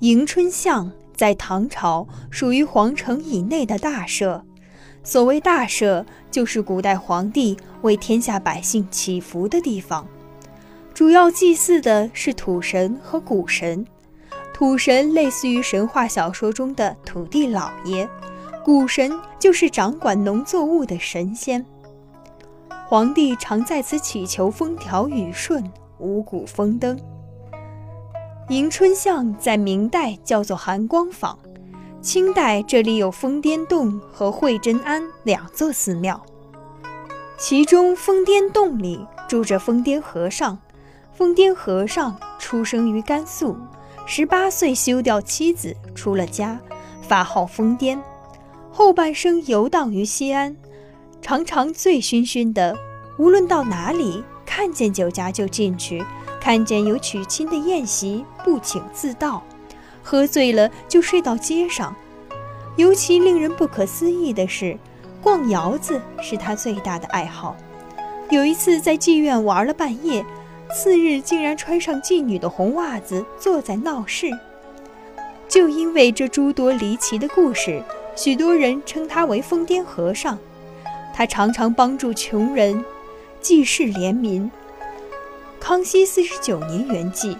迎春巷在唐朝属于皇城以内的大社。所谓大社，就是古代皇帝为天下百姓祈福的地方。主要祭祀的是土神和谷神。土神类似于神话小说中的土地老爷，谷神就是掌管农作物的神仙。皇帝常在此祈求风调雨顺、五谷丰登。迎春巷在明代叫做含光坊，清代这里有疯癫洞和慧真庵两座寺庙。其中疯癫洞里住着疯癫和尚，疯癫和尚出生于甘肃，十八岁休掉妻子出了家，法号疯癫，后半生游荡于西安，常常醉醺醺的，无论到哪里看见酒家就进去。看见有娶亲的宴席，不请自到，喝醉了就睡到街上。尤其令人不可思议的是，逛窑子是他最大的爱好。有一次在妓院玩了半夜，次日竟然穿上妓女的红袜子，坐在闹市。就因为这诸多离奇的故事，许多人称他为疯癫和尚。他常常帮助穷人，济世怜民。康熙四十九年圆寂，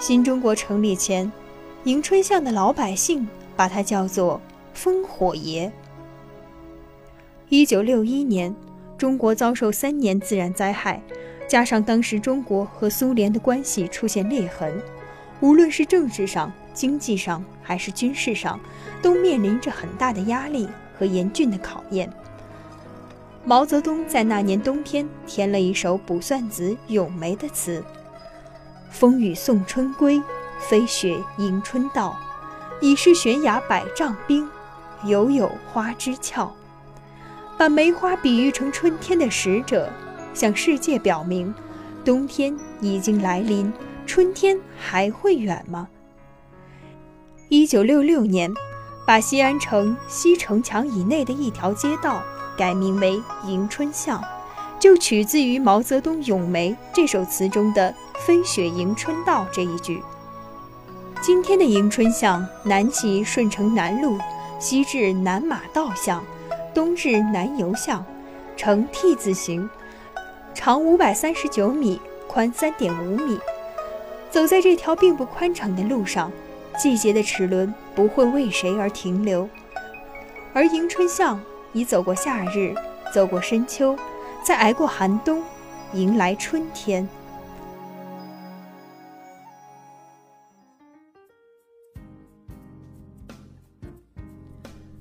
新中国成立前，迎春巷的老百姓把他叫做“烽火爷”。一九六一年，中国遭受三年自然灾害，加上当时中国和苏联的关系出现裂痕，无论是政治上、经济上还是军事上，都面临着很大的压力和严峻的考验。毛泽东在那年冬天填了一首《卜算子·咏梅》的词：“风雨送春归，飞雪迎春到。已是悬崖百丈冰，犹有花枝俏。”把梅花比喻成春天的使者，向世界表明，冬天已经来临，春天还会远吗？一九六六年，把西安城西城墙以内的一条街道。改名为迎春巷，就取自于毛泽东《咏梅》这首词中的“飞雪迎春到”这一句。今天的迎春巷南起顺城南路，西至南马道巷，东至南邮巷，呈 T 字形，长五百三十九米，宽三点五米。走在这条并不宽敞的路上，季节的齿轮不会为谁而停留，而迎春巷。已走过夏日，走过深秋，再挨过寒冬，迎来春天。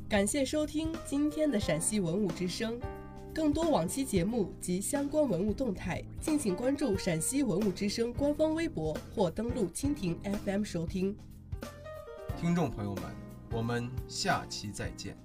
感谢收听今天的陕西文物之声，更多往期节目及相关文物动态，敬请关注陕西文物之声官方微博或登录蜻蜓 FM 收听。听众朋友们，我们下期再见。